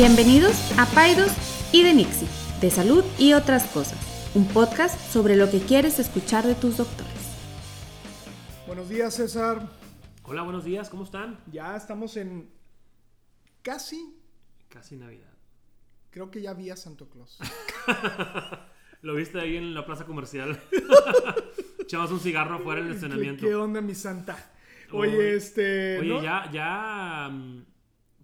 Bienvenidos a Paidos y de Nixie, de salud y otras cosas, un podcast sobre lo que quieres escuchar de tus doctores. Buenos días, César. Hola, buenos días, ¿cómo están? Ya estamos en casi, Casi Navidad. creo que ya vi a Santo Claus. Lo viste ahí en la plaza comercial. Echabas un cigarro afuera en el ¿Qué, estacionamiento. qué onda, mi santa? Oye, Oye, este. Oye, ¿no? ya, ya. mm,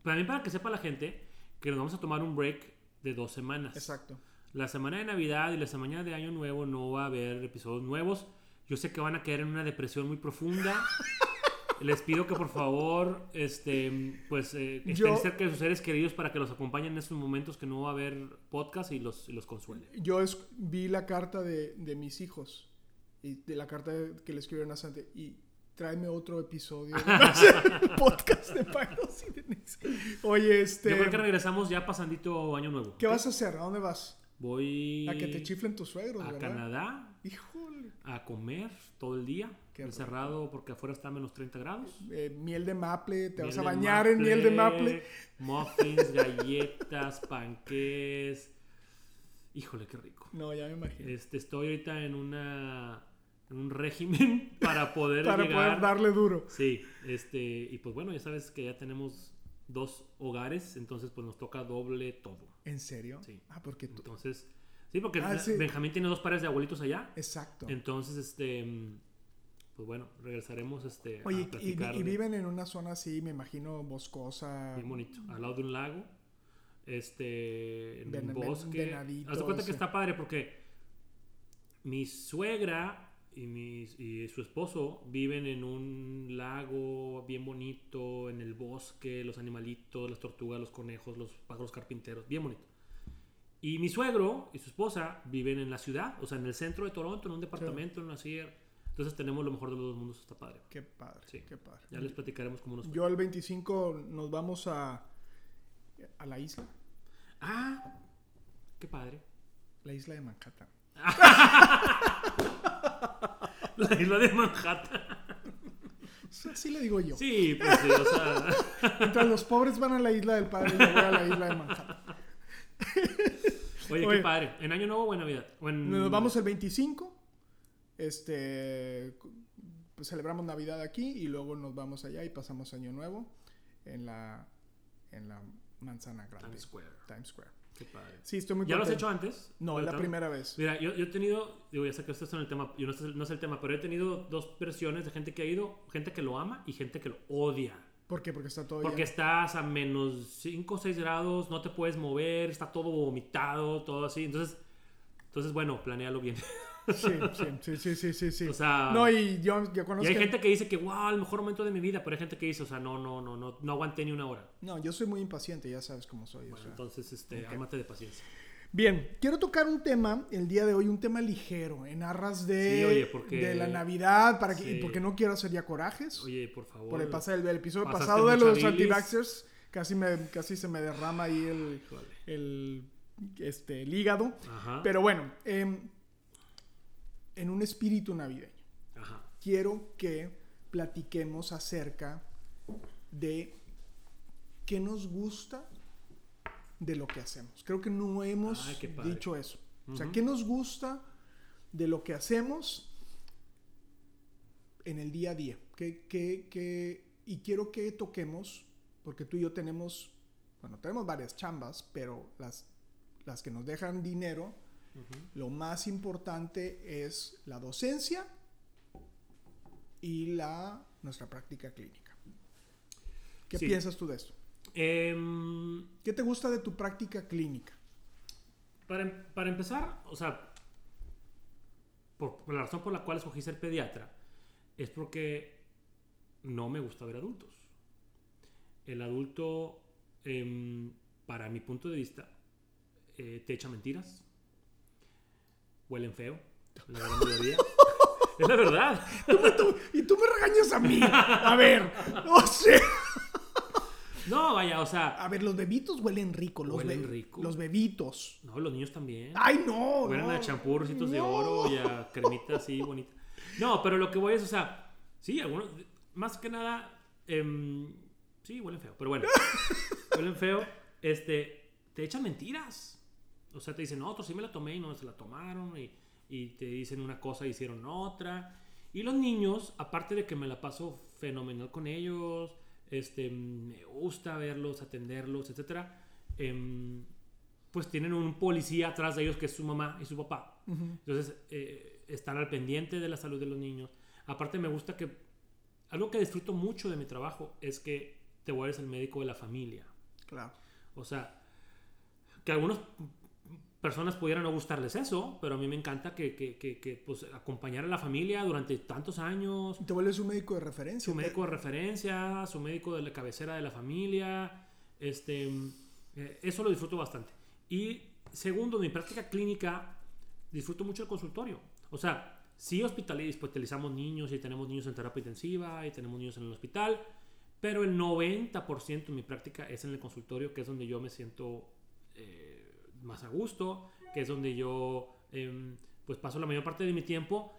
También para que sepa la gente que nos vamos a tomar un break de dos semanas. Exacto. La semana de Navidad y la semana de Año Nuevo no va a haber episodios nuevos. Yo sé que van a caer en una depresión muy profunda. Les pido que por favor, este, pues, eh, estén Yo- cerca de sus seres queridos para que los acompañen en estos momentos que no va a haber podcast y los, y los consuele. Yo es- vi la carta de, de mis hijos y de la carta que le escribieron a Santa y tráeme otro episodio de podcast de Paidos y de. Oye, este. Yo creo que regresamos ya pasandito Año Nuevo. ¿Qué vas a hacer? ¿A dónde vas? Voy A que te chiflen tus suegros, a ¿verdad? Canadá Híjole. a comer todo el día. Qué encerrado porque afuera está a menos 30 grados. Eh, miel de maple, te vas a bañar en miel de maple. Muffins, galletas, panqués. Híjole, qué rico. No, ya me imagino. Este, estoy ahorita en una un régimen para poder Para llegar. poder darle duro. Sí, este, y pues bueno, ya sabes que ya tenemos dos hogares, entonces pues nos toca doble todo. ¿En serio? Sí. Ah, porque tú. Entonces, sí, porque Ah, sí. Benjamín tiene dos pares de abuelitos allá. Exacto. Entonces, este, pues bueno, regresaremos este, Oye, a y, y viven en una zona así, me imagino, boscosa. Bien bonito, al lado de un lago, este, en un bosque. Haz de cuenta que está padre porque mi suegra y, mis, y su esposo viven en un lago bien bonito, en el bosque, los animalitos, las tortugas, los conejos, los pájaros carpinteros, bien bonito. Y mi suegro y su esposa viven en la ciudad, o sea, en el centro de Toronto, en un departamento, en una sierra. Entonces tenemos lo mejor de los dos mundos, está padre. Qué padre, Sí. qué padre. Ya les platicaremos cómo nos fue. Yo el 25 nos vamos a, a la isla, Ah, qué padre. la isla de Manhattan. La isla de Manhattan. Así le digo yo. Sí, pues sí, o sea. Mientras los pobres van a la isla del padre, yo voy a la isla de Manhattan. Oye, Oye. qué padre. ¿En Año Nuevo o en Navidad? O en- Nos vamos el 25. Este. pues celebramos Navidad aquí y luego nos vamos allá y pasamos Año Nuevo en la, en la manzana grande. Times Square. Times Square. Qué padre. Sí, estoy muy ¿Ya lo has hecho antes? No, es la primera vez. Mira, yo, yo he tenido, digo, ya sé que esto es en el tema, yo no, sé- no es el tema, pero he tenido dos versiones de gente que ha ido, gente que lo ama y gente que lo odia. ¿Por qué? Porque está todo Porque estás a menos 5 o 6 grados, no te puedes mover, está todo vomitado, todo así. Entonces, entonces bueno, planealo bien. Sí, sí, sí, sí, sí, sí. O sea, no, y yo, yo Y conozco... hay gente que dice que, wow, el mejor momento de mi vida, pero hay gente que dice, o sea, no, no, no, no, no aguanté ni una hora. No, yo soy muy impaciente, ya sabes cómo soy. o Bueno, sea. entonces, este, Ok. ármate de paciencia. Bien, quiero tocar un tema el día de hoy, un tema ligero, en arras de, Sí, oye, porque- de la Navidad, para que, Sí. porque no quiero hacer ya corajes. Oye, por favor. por el, pasa- el, el episodio pasado de los antivaxxers, casi, me, casi se me derrama ahí el, el, este, el hígado. Ajá. Pero bueno, em, en un espíritu navideño, Ajá. quiero que platiquemos acerca de qué nos gusta de lo que hacemos. Creo que no hemos Ay, padre. dicho eso. O sea. ¿qué nos gusta de lo que hacemos en el día a día? ¿Qué, qué- qué- y quiero que toquemos, porque tú y yo tenemos, bueno, tenemos varias chambas, pero las, las que nos dejan dinero, lo más importante es la docencia y la, nuestra práctica clínica. ¿Qué Sí. piensas tú de esto? Em, ¿Qué te gusta de tu práctica clínica? para, em- para empezar, o sea, por, por la razón por la cual escogí ser pediatra, es porque no me gusta ver adultos. El adulto, em, para mi punto de vista, eh, te echa mentiras, huelen feo, la gran mayoría. es la verdad. Y tú me regañas a mí. A ver, no sé. No, vaya, o sea, A ver, los bebitos huelen rico. Los Huelen be- rico. Los bebitos. no, los niños también. Ay, no. Huelen no. a champú, rositos de No. oro y a cremita así bonita. No, pero lo que voy es, o sea, sí, algunos, más que nada, em, sí, huelen feo, pero bueno, huelen feo. Este, te echan mentiras. O sea, te dicen, no, otros sí me la tomé y no se la tomaron. Y, y te dicen una cosa y hicieron otra. Y los niños, aparte de que me la paso fenomenal con ellos, este, me gusta verlos, atenderlos, etc. pues tienen un policía atrás de ellos que es su mamá y su papá. Entonces, eh, están al pendiente de la salud de los niños. Aparte, me gusta que. Algo que disfruto mucho de mi trabajo es que te vuelves el médico de la familia. Claro. O sea, que algunas personas pudieran no gustarles eso, pero a mí me encanta que, que, que, pues, acompañar a la familia durante tantos años. Te vuelves un médico de referencia. Su médico de referencia, su médico de la cabecera de la familia. Este, eh, eso lo disfruto bastante. Y segundo, mi práctica clínica, disfruto mucho el consultorio. O sea, sí hospitalizamos niños y tenemos niños en terapia intensiva y tenemos niños en el hospital, pero el 90% de mi práctica es en el consultorio, que es donde yo me siento... Eh, más a gusto, que es donde yo em, pues paso la mayor parte de mi tiempo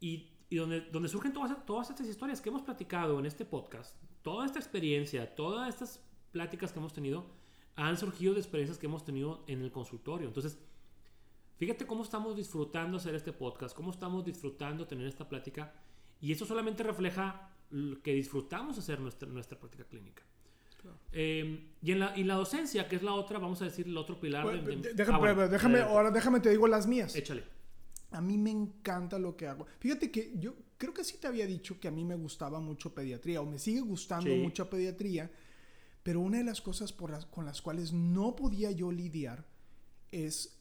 y, y donde, donde surgen todas, todas estas historias que hemos platicado en este podcast, toda esta experiencia, todas estas pláticas que hemos tenido, han surgido de experiencias que hemos tenido en el consultorio. Entonces, fíjate cómo estamos disfrutando hacer este podcast, cómo estamos disfrutando tener esta plática y eso solamente refleja que disfrutamos hacer nuestra, nuestra práctica clínica. Eh, y, en la, y la docencia, que es la otra, vamos a decir, el otro pilar. de, déjame, ah, déjame ahora déjame te digo las mías. Échale. A mí me encanta lo que hago. Fíjate que yo creo que sí te había dicho que a mí me gustaba mucho pediatría o me sigue gustando mucho pediatría, pero una de las cosas por las, con las cuales no podía yo lidiar es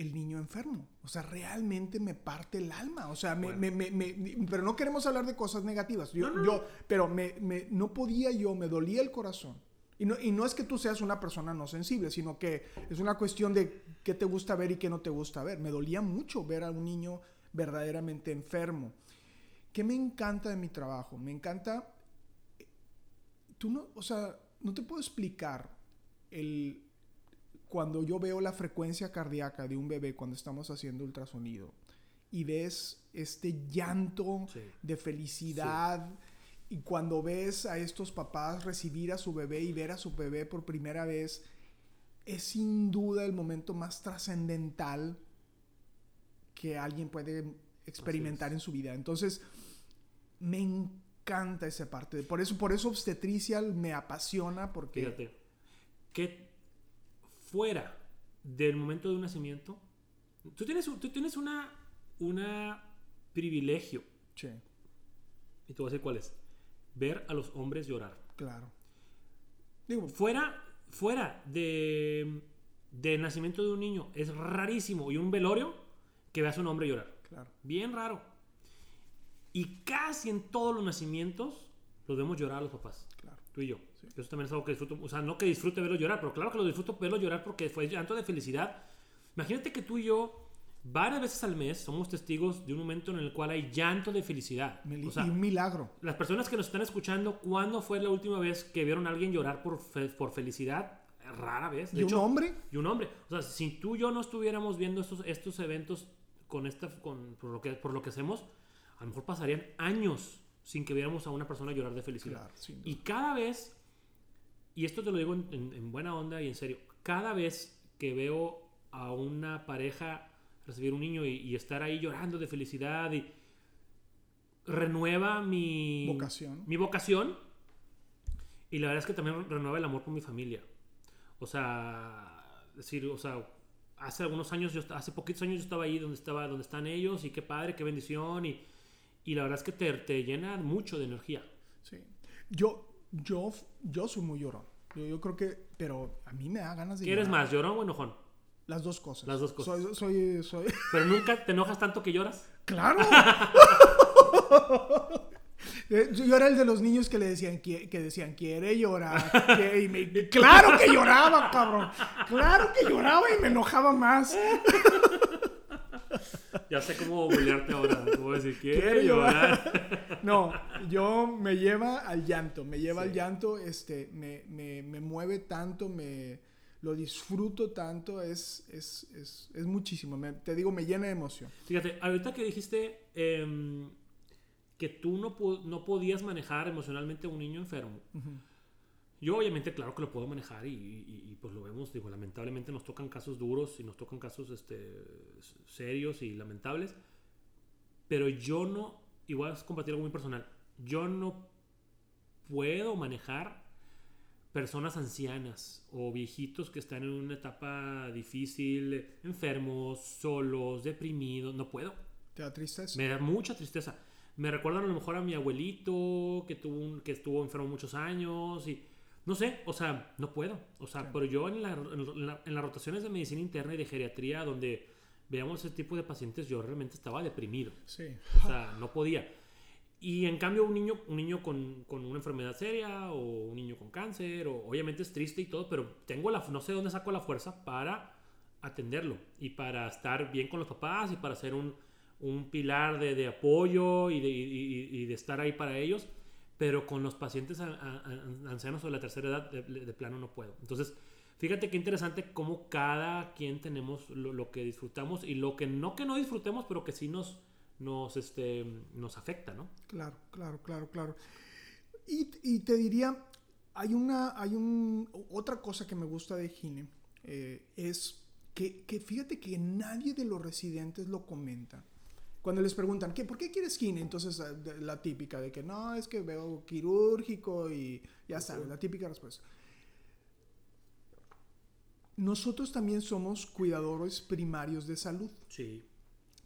el niño enfermo. O sea, realmente me parte el alma. O sea, me, me, me, pero no queremos hablar de cosas negativas. Yo, yo pero me, no podía yo, me dolía el corazón. Y no, y no es que tú seas una persona no sensible, sino que es una cuestión de qué te gusta ver y qué no te gusta ver. Me dolía mucho ver a un niño verdaderamente enfermo. ¿Qué me encanta de mi trabajo? Me encanta... Tú no, o sea, no te puedo explicar el, cuando yo veo la frecuencia cardíaca de un bebé cuando estamos haciendo ultrasonido y ves este llanto de felicidad y cuando ves a estos papás recibir a su bebé y ver a su bebé por primera vez, es sin duda el momento más trascendental que alguien puede experimentar en su vida. Entonces, me encanta esa parte. Por eso, por eso obstetricia me apasiona porque... Fíjate, ¿qué fuera del momento de un nacimiento, tú tienes, tú tienes una, una privilegio. Sí. Y te voy a decir cuál es. Ver a los hombres llorar. Claro. Digo, fuera, fuera de, del nacimiento de un niño, es rarísimo. Y un velorio que veas a un hombre llorar. Claro. Bien raro. Y casi en todos los nacimientos los vemos llorar a los papás. Claro. Tú y yo. Eso también es algo que disfruto. O sea, no que disfrute verlo llorar, pero claro que lo disfruto verlo llorar porque fue llanto de felicidad. Imagínate que tú y yo, varias veces al mes, somos testigos de un momento en el cual hay llanto de felicidad. o sea, y un milagro. Las personas que nos están escuchando, ¿cuándo fue la última vez que vieron a alguien llorar por, por felicidad? Rara vez. ¿Y un hombre? Y un hombre. O sea, si tú y yo no estuviéramos viendo estos, estos eventos con esta, con, por, lo que, por lo que hacemos, a lo mejor pasarían años sin que viéramos a una persona llorar de felicidad. y cada vez y esto te lo digo en, buena onda y en serio, cada vez que veo a una pareja recibir un niño y, estar ahí llorando de felicidad y renueva mi vocación. Mi vocación. Y la verdad es que también renueva el amor por mi familia. O sea, decir, o sea, hace algunos años, yo, hace poquitos años yo estaba ahí donde, estaba, donde están ellos y qué padre, qué bendición. Y, y la verdad es que te, te llena mucho de energía. Sí. Yo, yo, yo soy muy llorón. Yo, creo que, pero a mí me da ganas de. ¿Qué eres más, llorón o enojón? Las dos cosas. Las dos cosas. Soy, soy, soy... ¿Pero nunca te enojas tanto que lloras? ¡Claro! Yo era el de los niños que le decían que, decían quiere llorar. claro que lloraba, cabrón. Claro que lloraba y me enojaba más. Ya sé cómo bullearte ahora. Cómo decir, quiere llorar. No, yo me lleva al llanto. Me lleva al llanto. Este, me, me, me, mueve tanto, me lo disfruto tanto. Es, es, es, es muchísimo. te digo, me llena de emoción. Fíjate, ahorita que dijiste em, que tú no, no podías manejar emocionalmente a un niño enfermo. Yo obviamente, claro que lo puedo manejar y, y- y, pues lo vemos, digo, lamentablemente nos tocan casos duros y nos tocan casos este, serios y lamentables, pero yo no, igual es compartir algo muy personal, yo no puedo manejar personas ancianas o viejitos que están en una etapa difícil, enfermos, solos, deprimidos, no puedo. ¿Te da tristeza? Me da mucha tristeza. Me recuerdan a lo mejor a mi abuelito que, tuvo un- que estuvo enfermo muchos años y no sé, o sea, no puedo. O sea, pero yo en, la- en la- en las rotaciones de medicina interna y de geriatría donde veamos ese tipo de pacientes, yo realmente estaba deprimido. Sí. O sea, no podía. Y en cambio un niño, un niño con, con una enfermedad seria o un niño con cáncer, o, obviamente es triste y todo, pero tengo la, no sé dónde saco la fuerza para atenderlo y para estar bien con los papás y para ser un, un pilar de, de apoyo y de, y de estar ahí para ellos. Pero con los pacientes ancianos o de la tercera edad, de, plano no puedo. Entonces, fíjate qué interesante cómo cada quien tenemos lo, lo que disfrutamos y lo que no que no disfrutemos, pero que sí nos, nos, este, nos afecta, ¿no? Claro, claro, claro, claro. Y, y te diría, hay una, hay un, otra cosa que me gusta de Gine, eh, es que, que fíjate que nadie de los residentes lo comenta. Cuando les preguntan, ¿qué, ¿por qué quieres Gine? Entonces eh, la típica de que no, es que veo quirúrgico y ya sabes, la típica respuesta. Nosotros también somos cuidadores primarios de salud Sí,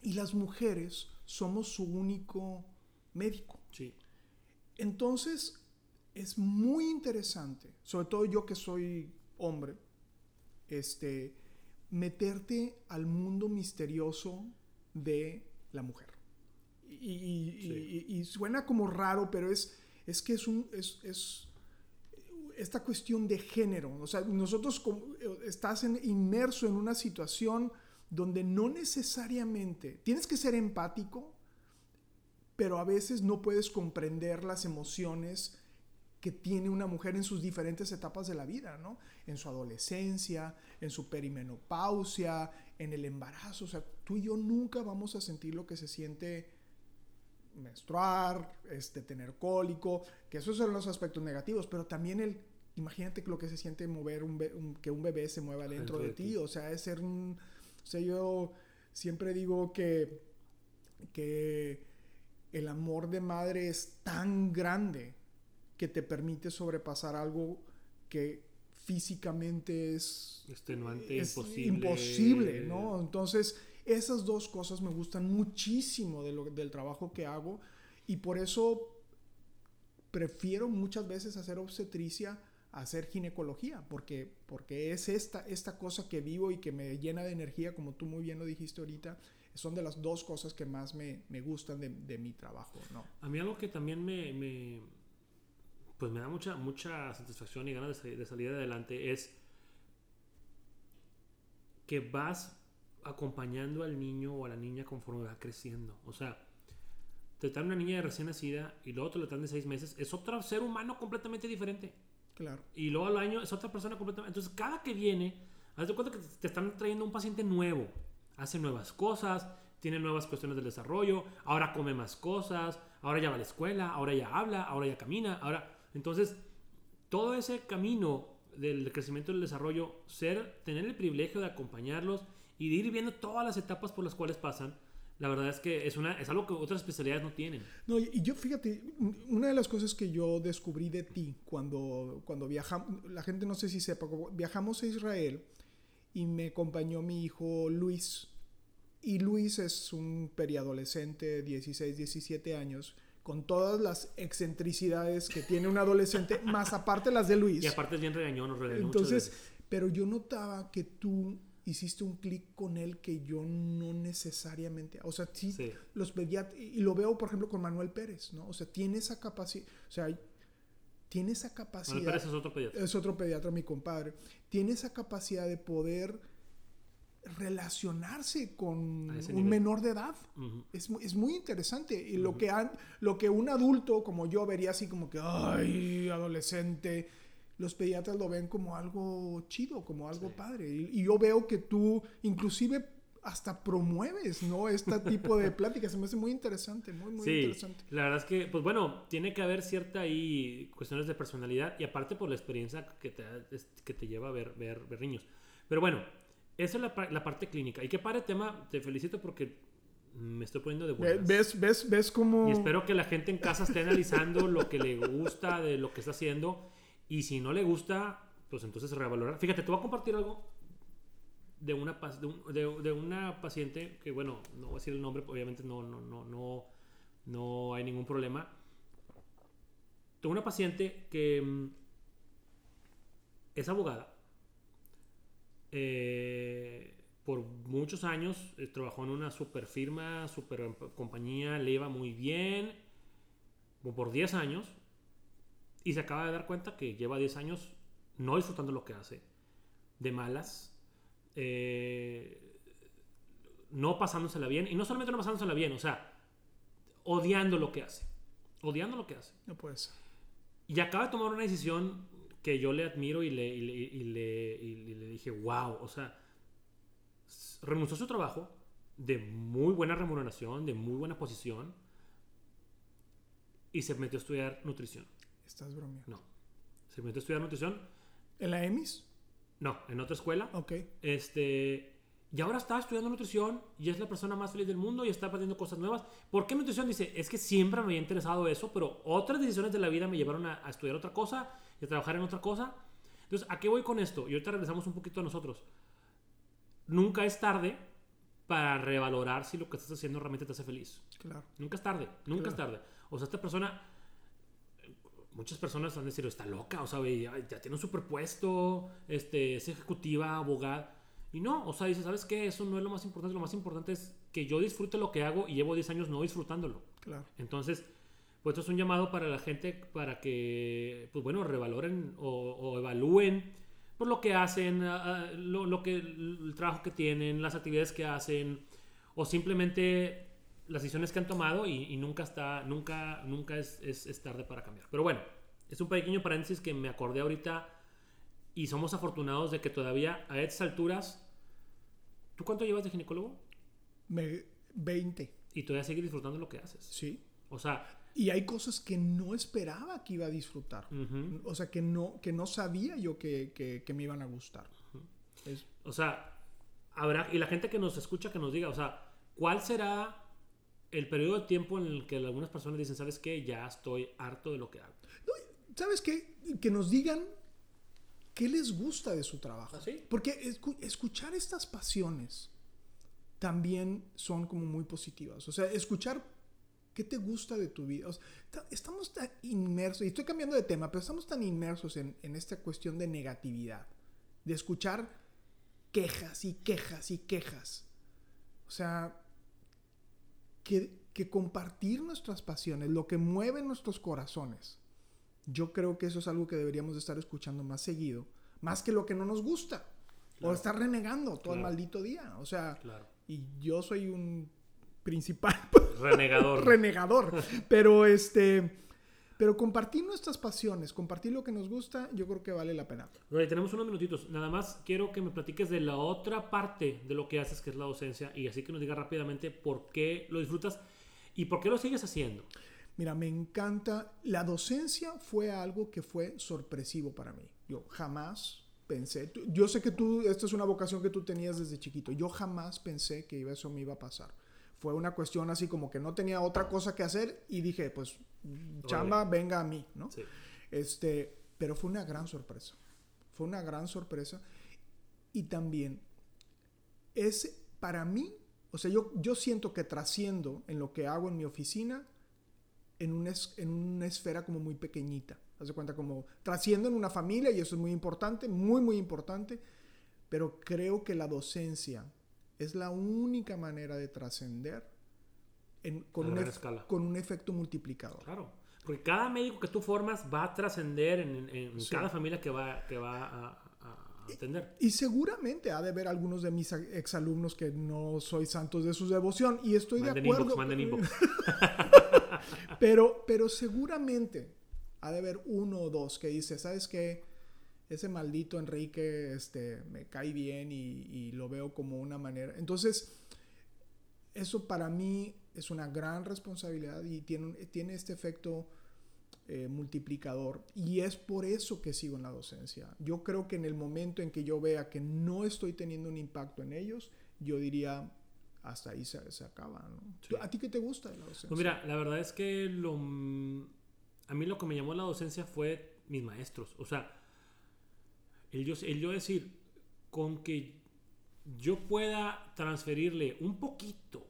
y las mujeres somos su único médico. sí. Entonces, es muy interesante, sobre todo yo que soy hombre, este, meterte al mundo misterioso de la mujer. Y, y- y- y- y suena como raro, pero es, es que es, un, es, es esta cuestión de género. O sea, nosotros como- eh, estás en- inmerso en una situación donde no necesariamente tienes que ser empático, pero a veces no puedes comprender las emociones que tiene una mujer en sus diferentes etapas de la vida, ¿no? En su adolescencia, en su perimenopausia, en el embarazo. O sea, tú y yo nunca vamos a sentir lo que se siente menstruar, este, tener cólico, que esos son los aspectos negativos, pero también el, imagínate lo que se siente mover un, que un bebé se mueva dentro, Dentro de, de ti, ti. o sea, es ser un, o sea, yo siempre digo que, que el amor de madre es tan grande que te permite sobrepasar algo que físicamente es Extenuante, es imposible. imposible, ¿no? Entonces, esas dos cosas me gustan muchísimo de lo- del trabajo que hago y por eso prefiero muchas veces hacer obstetricia a hacer ginecología, porque, porque es esta, esta cosa que vivo y que me llena de energía, como tú muy bien lo dijiste ahorita, son de las dos cosas que más me, me gustan de, de mi trabajo, ¿no? A mí algo que también me, pues me da mucha, mucha satisfacción y ganas de, de salir adelante es que vas acompañando al niño o a la niña conforme va creciendo. O sea, te traen una niña de recién nacida y luego traen de seis meses, es otro ser humano completamente diferente. Claro. Y luego al año es otra persona completamente. Entonces, cada que viene, haz de cuenta que te están trayendo un paciente nuevo. Hace nuevas cosas, tiene nuevas cuestiones del desarrollo, ahora come más cosas, ahora ya va a la escuela, ahora ya habla, ahora ya camina, ahora. Entonces, todo ese camino del crecimiento y del desarrollo, ser, tener el privilegio de acompañarlos y de ir viendo todas las etapas por las cuales pasan, la verdad es que es, una, es algo que otras especialidades no tienen. No, y yo fíjate, una de las cosas que yo descubrí de ti cuando, cuando viajamos, la gente no sé si sepa, viajamos a Israel y me acompañó mi hijo Luis. Y Luis es un periadolescente, 16, 17 años, con todas las excentricidades que tiene un adolescente, más aparte las de Luis. Y aparte es bien regañón, Entonces, pero yo notaba que tú hiciste un clic con él que yo no necesariamente, o sea, sí, Sí. los pediatras, y lo veo por ejemplo con Manuel Pérez, ¿no? O sea, tiene esa capacidad, o sea, tiene esa capacidad, Manuel Pérez es otro pediatra. es otro pediatra, mi compadre, tiene esa capacidad de poder relacionarse con un nivel. menor de edad. Es, es muy interesante. Y lo, que han- lo que un adulto como yo vería así como que, ay, adolescente, los pediatras lo ven como algo chido, como algo Sí. padre. Y, y yo veo que tú, inclusive hasta promueves, ¿no? Este tipo de pláticas. Se me hace muy interesante, muy, muy Sí, interesante. la verdad es que, pues bueno, tiene que haber cierta ahí cuestiones de personalidad y aparte por la experiencia que te, que te lleva a ver, ver, ver niños. Pero bueno, esa es la, la parte clínica. Y qué padre tema, te felicito porque me estoy poniendo de buenas. ¿Ves, ves, ves cómo... Y espero que la gente en casa esté analizando lo que le gusta de lo que está haciendo. Y si no le gusta, pues entonces revalorar. Fíjate, te voy a compartir algo de una, de, un- de- de una paciente que, bueno, no voy a decir el nombre, obviamente no, no, no, no, no hay ningún problema. Tengo una paciente que mm, es abogada. Eh, por muchos años eh, trabajó en una super firma, super compañía, le iba muy bien, por 10 años, y se acaba de dar cuenta que lleva 10 años no disfrutando lo que hace, de malas, eh, no pasándosela bien, y no solamente no pasándosela bien, o sea, odiando lo que hace, odiando lo que hace. No puede ser. Y acaba de tomar una decisión que yo le admiro y le, y le, y le- y le dije, wow, o sea, renunció a su trabajo de muy buena remuneración, de muy buena posición, y se metió a estudiar nutrición. Estás bromeando. No, se metió a estudiar nutrición, ¿En la EMIS? no, en otra escuela. Ok. Este, y ahora está estudiando nutrición y es la persona más feliz del mundo y está aprendiendo cosas nuevas. ¿Por qué nutrición? Dice, es que siempre me había interesado eso, pero otras decisiones de la vida me llevaron a, a estudiar otra cosa y a trabajar en otra cosa. Entonces, ¿a qué voy con esto? Y ahorita regresamos un poquito a nosotros. Nunca es tarde para revalorar si lo que estás haciendo realmente te hace feliz. Claro. Nunca es tarde, nunca es tarde. O sea, esta persona, muchas personas van a decir, está loca, o sea, ya, tiene un superpuesto, este, es ejecutiva, abogada. Y no, o sea, dice, ¿sabes qué? Eso no es lo más importante, lo más importante es que yo disfrute lo que hago y llevo 10 años no disfrutándolo. Claro. Entonces, pues esto es un llamado para la gente para que, pues bueno, revaloren o, o evalúen por lo que hacen, ah, ah, lo, lo que, el trabajo que tienen, las actividades que hacen, o simplemente las decisiones que han tomado y, y nunca está, nunca, nunca es, es, es tarde para cambiar. Pero bueno, es un pequeño paréntesis que me acordé ahorita y somos afortunados de que todavía a estas alturas, ¿tú cuánto llevas de ginecólogo? Me, 20. Y todavía sigues disfrutando lo que haces. Sí. O sea, Y hay cosas que no esperaba que iba a disfrutar. ujú. O sea, que no, que no sabía yo que, que- que me iban a gustar. Es- O sea, habrá, y la gente que nos escucha que nos diga, o sea, ¿cuál será el periodo de tiempo en el que algunas personas dicen, ¿sabes qué? Ya estoy harto de lo que hago. ¿Sabes qué? Que nos digan qué les gusta de su trabajo. ¿Ah, sí? Porque escu- escuchar estas pasiones también son como muy positivas. O sea, escuchar qué te gusta de tu vida. O sea, ta- estamos tan inmersos, y estoy cambiando de tema, pero estamos tan inmersos en, en esta cuestión de negatividad, de escuchar quejas y quejas y quejas. O sea, que, que compartir nuestras pasiones, lo que mueve nuestros corazones, yo creo que eso es algo que deberíamos de estar escuchando más seguido, más que lo que no nos gusta. O Claro. estar renegando todo el maldito día. O sea, Claro. y yo soy un principal Renegador. renegador. Pero este. Pero compartir nuestras pasiones, compartir lo que nos gusta, yo creo que vale la pena. Tenemos unos minutitos. Nada más quiero que me platiques de la otra parte de lo que haces, que es la docencia, y así que nos digas rápidamente por qué lo disfrutas y por qué lo sigues haciendo. Mira, me encanta. La docencia fue algo que fue sorpresivo para mí. Yo jamás pensé. Yo sé que tú, esta es una vocación que tú tenías desde chiquito. Yo jamás pensé que eso me iba a pasar. Fue una cuestión así como que no tenía otra cosa que hacer y dije, pues, chamba, venga a mí, ¿no? Sí. Este, pero fue una gran sorpresa. Fue una gran sorpresa. Y también es para mí, o sea, yo, yo siento que trasciendo en lo que hago en mi oficina en una, es- en una esfera como muy pequeñita. Haz de cuenta como trasciendo en una familia y eso es muy importante, muy, muy importante. Pero creo que la docencia es la única manera de trascender en- con, un escala. con un efecto multiplicador. Claro. Porque cada médico que tú formas va a trascender en, en- en Sí. cada familia que va, que va a, a- atender. Y seguramente ha de haber algunos de mis exalumnos que no soy santos de su devoción y estoy Manden de acuerdo. inbox, manden inbox. Pero, pero seguramente ha de haber uno o dos que dice, ¿sabes qué? Ese maldito Enrique este, me cae bien y, y lo veo como una manera. Entonces, eso para mí es una gran responsabilidad y tiene, tiene este efecto eh, multiplicador. Y es por eso que sigo en la docencia. Yo creo que en el momento en que yo vea que no estoy teniendo un impacto en ellos, yo diría, hasta ahí se, se acaba. ¿no? ¿A ti qué te gusta de la docencia? Pues mira, la verdad es que lo, a mí lo que me llamó la docencia fue mis maestros. O sea, el yo, el yo decir, con que yo pueda transferirle un poquito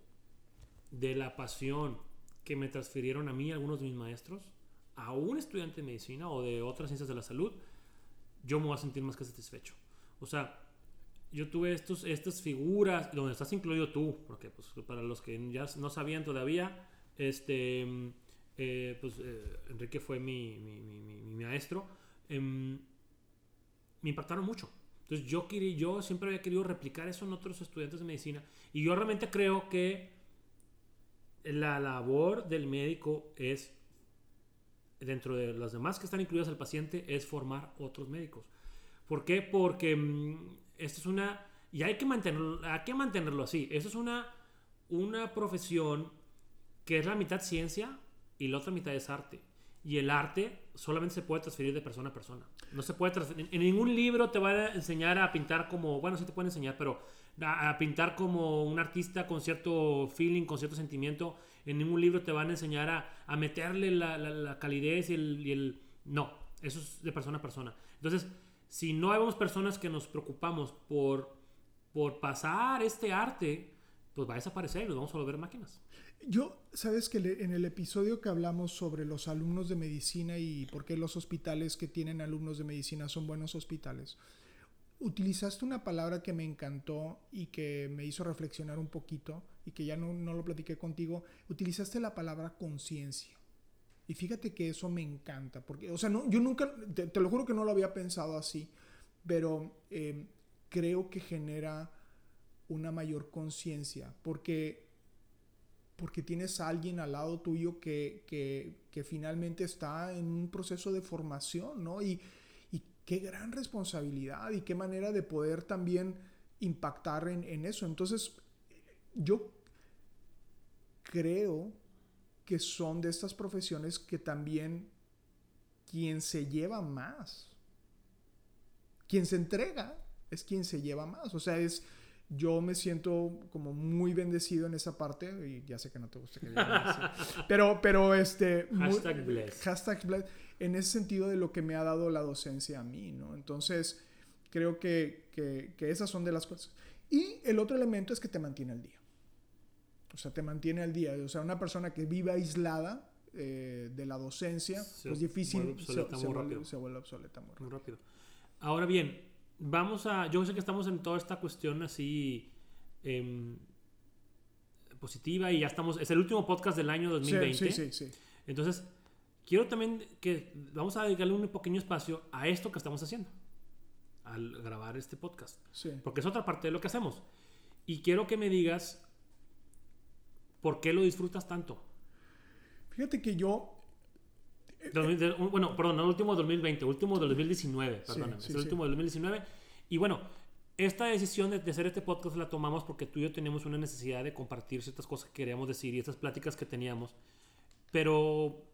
de la pasión que me transfirieron a mí algunos de mis maestros a un estudiante de medicina o de otras ciencias de la salud, yo me voy a sentir más que satisfecho. O sea, yo tuve estos, estas figuras, donde estás incluido tú, porque pues, para los que ya no sabían todavía, este, eh, pues eh, Enrique fue mi, mi, mi, maestro, em, me impactaron mucho. Entonces yo, yo siempre había querido replicar eso en otros estudiantes de medicina y yo realmente creo que la labor del médico es, dentro de las demás que están incluidas al paciente, es formar otros médicos. ¿Por qué? Porque mm, esto es una, y hay que mantenerlo, hay que mantenerlo así, esto es una, una profesión que es la mitad ciencia y la otra mitad es arte. Y el arte solamente se puede transferir de persona a persona. No se puede transferir. En ningún libro te va a enseñar a pintar como. Bueno, sí te pueden enseñar, pero a, pintar como un artista con cierto feeling, con cierto sentimiento. En ningún libro te van a enseñar a, a meterle la, la, calidez y el, y el, No, eso es de persona a persona. Entonces, si no habemos personas que nos preocupamos por, por pasar este arte, pues va a desaparecer y nos vamos a volver máquinas. Yo, sabes que en el episodio que hablamos sobre los alumnos de medicina y por qué los hospitales que tienen alumnos de medicina son buenos hospitales, utilizaste una palabra que me encantó y que me hizo reflexionar un poquito y que ya no, no lo platiqué contigo. Utilizaste la palabra conciencia. Y fíjate que eso me encanta, porque, o sea, no, yo nunca, te, lo juro que no lo había pensado así, pero eh, creo que genera una mayor conciencia, porque porque tienes a alguien al lado tuyo que, que, que, finalmente está en un proceso de formación, ¿no? Y, y, qué gran responsabilidad y qué manera de poder también impactar en, en eso. Entonces, yo creo que son de estas profesiones que también quien se lleva más, quien se entrega, es quien se lleva más. O sea, es yo me siento como muy bendecido en esa parte y ya sé que no te gusta que diga pero pero este hashtag bless. hashtag bless en ese sentido de lo que me ha dado la docencia a mí no entonces creo que, que, que esas son de las cosas. Y el otro elemento es que te mantiene al día. O sea te mantiene al día. O sea una persona que vive aislada eh, de la docencia es pues difícil se, se, vuelve, se, vuelve, obsoleta muy muy rápido. Ahora bien vamos a. Yo sé que estamos en toda esta cuestión así. Em, positiva y ya estamos. Es el último podcast del año 2020. Sí, sí, sí, Entonces, quiero también que. Vamos a dedicarle un pequeño espacio a esto que estamos haciendo. Al grabar este podcast. Porque es otra parte de lo que hacemos. Y quiero que me digas. ¿Por qué lo disfrutas tanto? Fíjate que yo bueno, perdón, no el último 2020, último del 2019, perdón, es el último del 2019. Y bueno, esta decisión de, hacer este podcast la tomamos porque tú y yo teníamos una necesidad de compartir ciertas cosas que queríamos decir y estas pláticas que teníamos. Pero,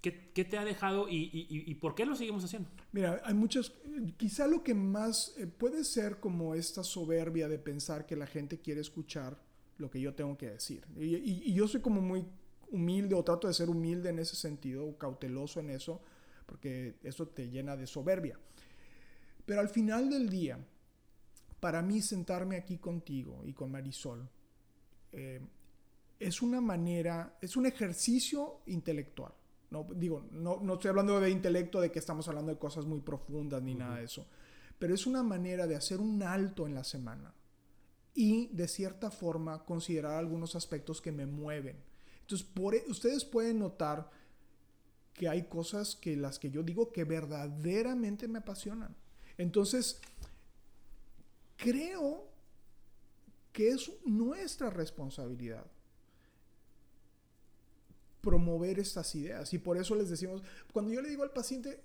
¿qué, qué te ha dejado y, y, y, por qué lo seguimos haciendo? Mira, hay muchos, quizá lo que más eh, puede ser como esta soberbia de pensar que la gente quiere escuchar lo que yo tengo que decir. y yo soy como muy humilde o trato de ser humilde en ese sentido, cauteloso en eso, porque eso te llena de soberbia. Pero al final del día, para mí sentarme aquí contigo y con Marisol eh, es una manera, es un ejercicio intelectual. No, digo, no, no, estoy hablando de intelecto, de que estamos hablando de cosas muy profundas ni nada de eso, pero es una manera de hacer un alto en la semana y de cierta forma considerar algunos aspectos que me mueven entonces, e, ustedes pueden notar que hay cosas que las que yo digo que verdaderamente me apasionan. Entonces, creo que es nuestra responsabilidad promover estas ideas. Y por eso les decimos, cuando yo le digo al paciente,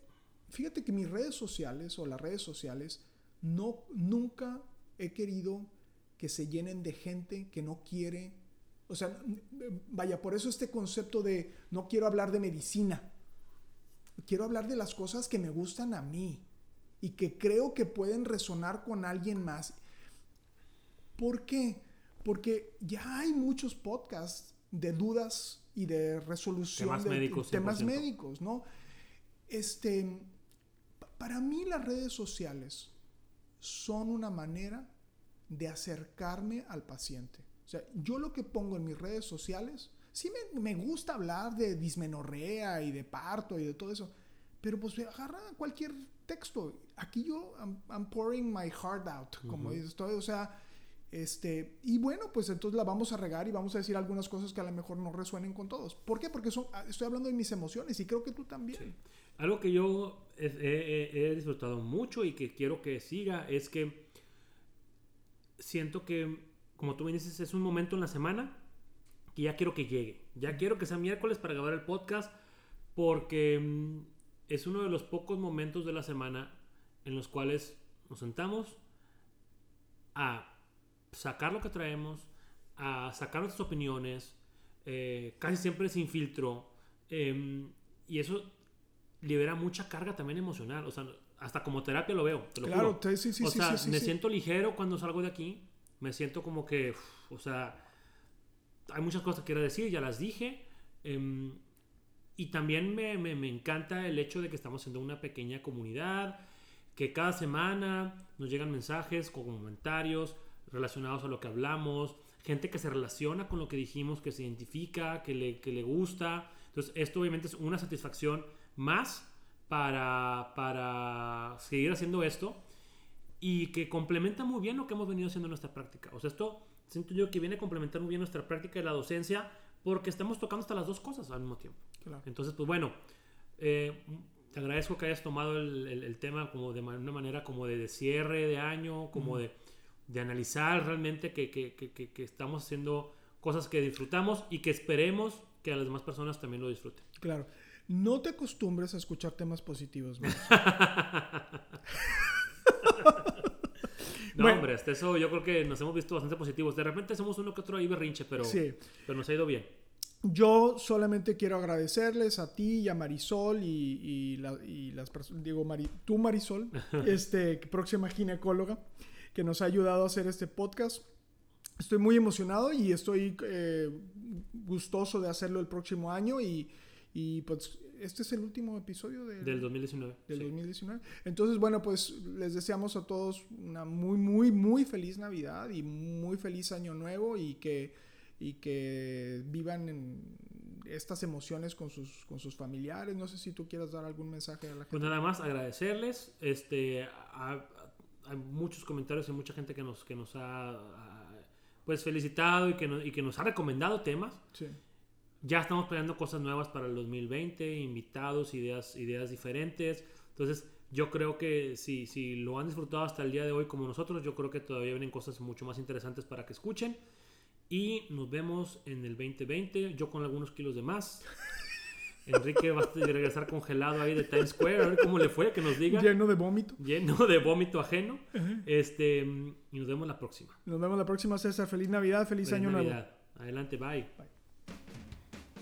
fíjate que mis redes sociales o las redes sociales no, nunca he querido que se llenen de gente que no quiere, o sea, vaya, por eso este concepto de no quiero hablar de medicina, quiero hablar de las cosas que me gustan a mí y que creo que pueden resonar con alguien más. ¿Por qué? Porque ya hay muchos podcasts de dudas y de resolución Temas de médicos, temas 100%. médicos, ¿no? Este, pa- para mí las redes sociales son una manera de acercarme al paciente. O sea, yo lo que pongo en mis redes sociales, sí me, me gusta hablar de dismenorrea y de parto y de todo eso, pero pues agarra cualquier texto. Aquí yo, I'm, I'm pouring my heart out, como Ujú. dices todo, o sea, este, y bueno, pues entonces la vamos a regar y vamos a decir algunas cosas que a lo mejor no resuenen con todos. ¿Por qué? Porque son, ah, estoy hablando de mis emociones y creo que tú también. Algo que yo he, he- he disfrutado mucho y que quiero que siga es que siento que, como tú me dices, es un momento en la semana que ya quiero que llegue. Ya quiero que sea miércoles para grabar el podcast porque mm, es uno de los pocos momentos de la semana en los cuales nos sentamos a sacar lo que traemos, a sacar nuestras opiniones, eh, casi siempre sin filtro. em, y eso libera mucha carga también emocional. O sea, hasta como terapia lo veo, te lo Claro, juro. te- sí, sí, o sí, sea, me siento ligero cuando salgo de aquí. Me siento como que, uf, o sea, hay muchas cosas que quiero decir, ya las dije. em, y también me, me- me encanta el hecho de que estamos siendo una pequeña comunidad, que cada semana nos llegan mensajes con comentarios relacionados a lo que hablamos, gente que se relaciona con lo que dijimos, que se identifica, que le, que le gusta. Entonces, esto obviamente es una satisfacción más para, para seguir haciendo esto y que complementa muy bien lo que hemos venido haciendo en nuestra práctica. O sea, esto siento yo que viene a complementar muy bien nuestra práctica de la docencia porque estamos tocando hasta las dos cosas al mismo tiempo. Claro. Entonces, pues bueno, eh, te agradezco que hayas tomado el, el- el tema como de una manera como de, de cierre de año, como de, de analizar realmente que, que- que- que- que estamos haciendo cosas que disfrutamos y que esperemos que a las demás personas también lo disfruten. Claro. No te acostumbres a escuchar temas positivos. No, Bueno. hombre, hasta eso yo creo que nos hemos visto bastante positivos. De repente somos uno que otro ahí berrinche, pero, Sí. pero nos ha ido bien. Yo solamente quiero agradecerles a ti y a Marisol y, y la- y las personas, digo, Mari- tú Marisol, este, próxima ginecóloga, que nos ha ayudado a hacer este podcast. Estoy muy emocionado y estoy eh, gustoso de hacerlo el próximo año y, y, pues este es el último episodio de- Del 2019. del sí. 2019. Entonces, bueno, pues les deseamos a todos una muy, muy, muy feliz Navidad y muy feliz Año Nuevo y que, y que vivan en estas emociones con sus, con sus familiares. No sé si tú quieras dar algún mensaje a la Pues gente. nada más agradecerles. Este, a- a- hay muchos comentarios y mucha gente que nos, que nos ha a- pues felicitado y que, nos, y que nos ha recomendado temas. Sí, Ya estamos planeando cosas nuevas para el 2020, invitados, ideas, ideas diferentes. Entonces, yo creo que si, si lo han disfrutado hasta el día de hoy como nosotros, yo creo que todavía vienen cosas mucho más interesantes para que escuchen. Y nos vemos en el 2020, yo con algunos kilos de más. Enrique va a regresar congelado ahí de Times Square, a ver cómo le fue, que nos diga. lleno de vómito. Lleno de vómito ajeno. Este, y nos vemos la próxima. Nos vemos la próxima, César. Feliz Navidad, feliz, Feliz Año Nuevo. Navidad. Adelante, bye.